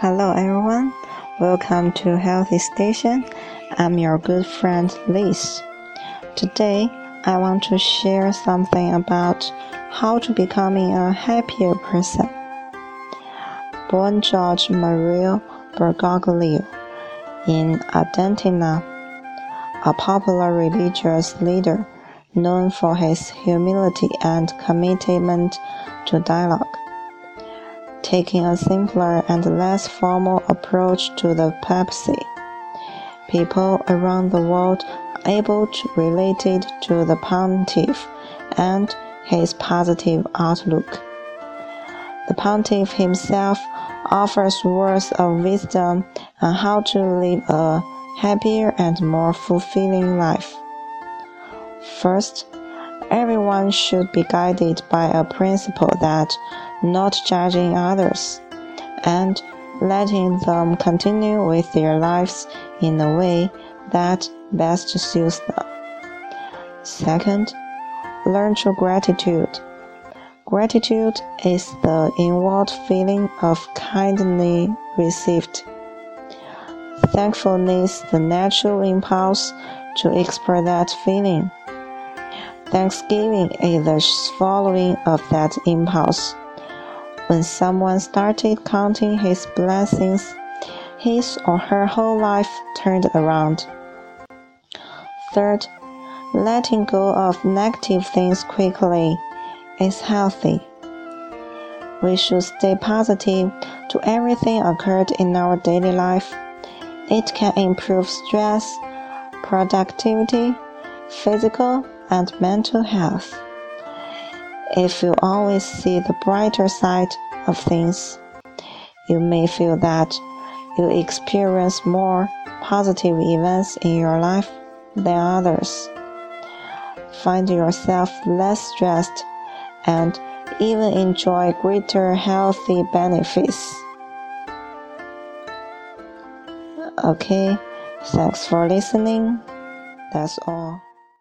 Hello everyone, welcome to Healthy Station. I'm your good friend Liz. Today, I want to share something about how to becoming a happier person. Born George Mario Bergoglio in Argentina, a popular religious leader known for his humility and commitment to dialogue taking a simpler and less formal approach to the papacy. People around the world are able to relate it to the pontiff and his positive outlook. The pontiff himself offers words of wisdom on how to live a happier and more fulfilling life. First, everyone should be guided by a principle that not judging others, and letting them continue with their lives in a way that best suits them. Second, learn to gratitude. Gratitude is the inward feeling of kindly received. Thankfulness, the natural impulse to express that feeling. Thanksgiving is the following of that impulse. When someone started counting his blessings, his or her whole life turned around. Third, letting go of negative things quickly is healthy. We should stay positive to everything occurred in our daily life. It can improve stress, productivity, physical, and mental health. If you always see the brighter side of things, you may feel that you experience more positive events in your life than others. Find yourself less stressed and even enjoy greater healthy benefits. Okay, thanks for listening. That's all.